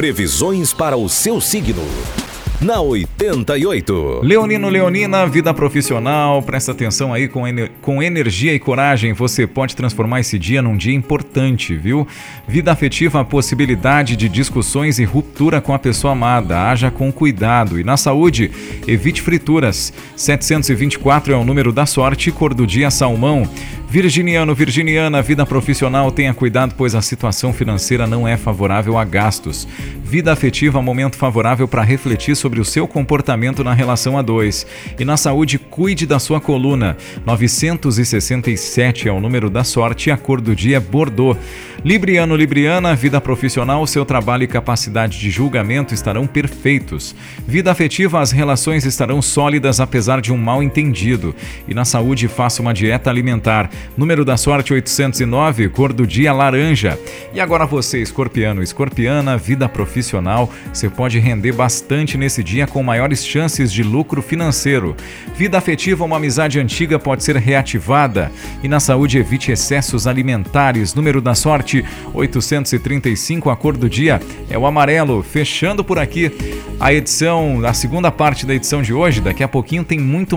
Previsões para o seu signo na 88. Leonino Leonina, vida profissional, presta atenção aí com, ener com energia e coragem, você pode transformar esse dia num dia importante, viu? Vida afetiva, a possibilidade de discussões e ruptura com a pessoa amada, haja com cuidado. E na saúde, evite frituras. 724 é o número da sorte, cor do dia salmão. Virginiano, Virginiana, vida profissional, tenha cuidado, pois a situação financeira não é favorável a gastos. Vida afetiva, momento favorável para refletir sobre o seu comportamento na relação a dois. E na saúde, cuide da sua coluna. 967 é o número da sorte e a cor do dia é Bordeaux. Libriano, Libriana, vida profissional, seu trabalho e capacidade de julgamento estarão perfeitos. Vida afetiva, as relações estarão sólidas apesar de um mal entendido. E na saúde, faça uma dieta alimentar. Número da sorte 809, cor do dia laranja. E agora você, escorpiano, escorpiana, vida profissional, você pode render bastante nesse dia com maiores chances de lucro financeiro. Vida afetiva, uma amizade antiga pode ser reativada. E na saúde, evite excessos alimentares. Número da sorte 835, a cor do dia é o amarelo. Fechando por aqui a edição, a segunda parte da edição de hoje. Daqui a pouquinho tem muito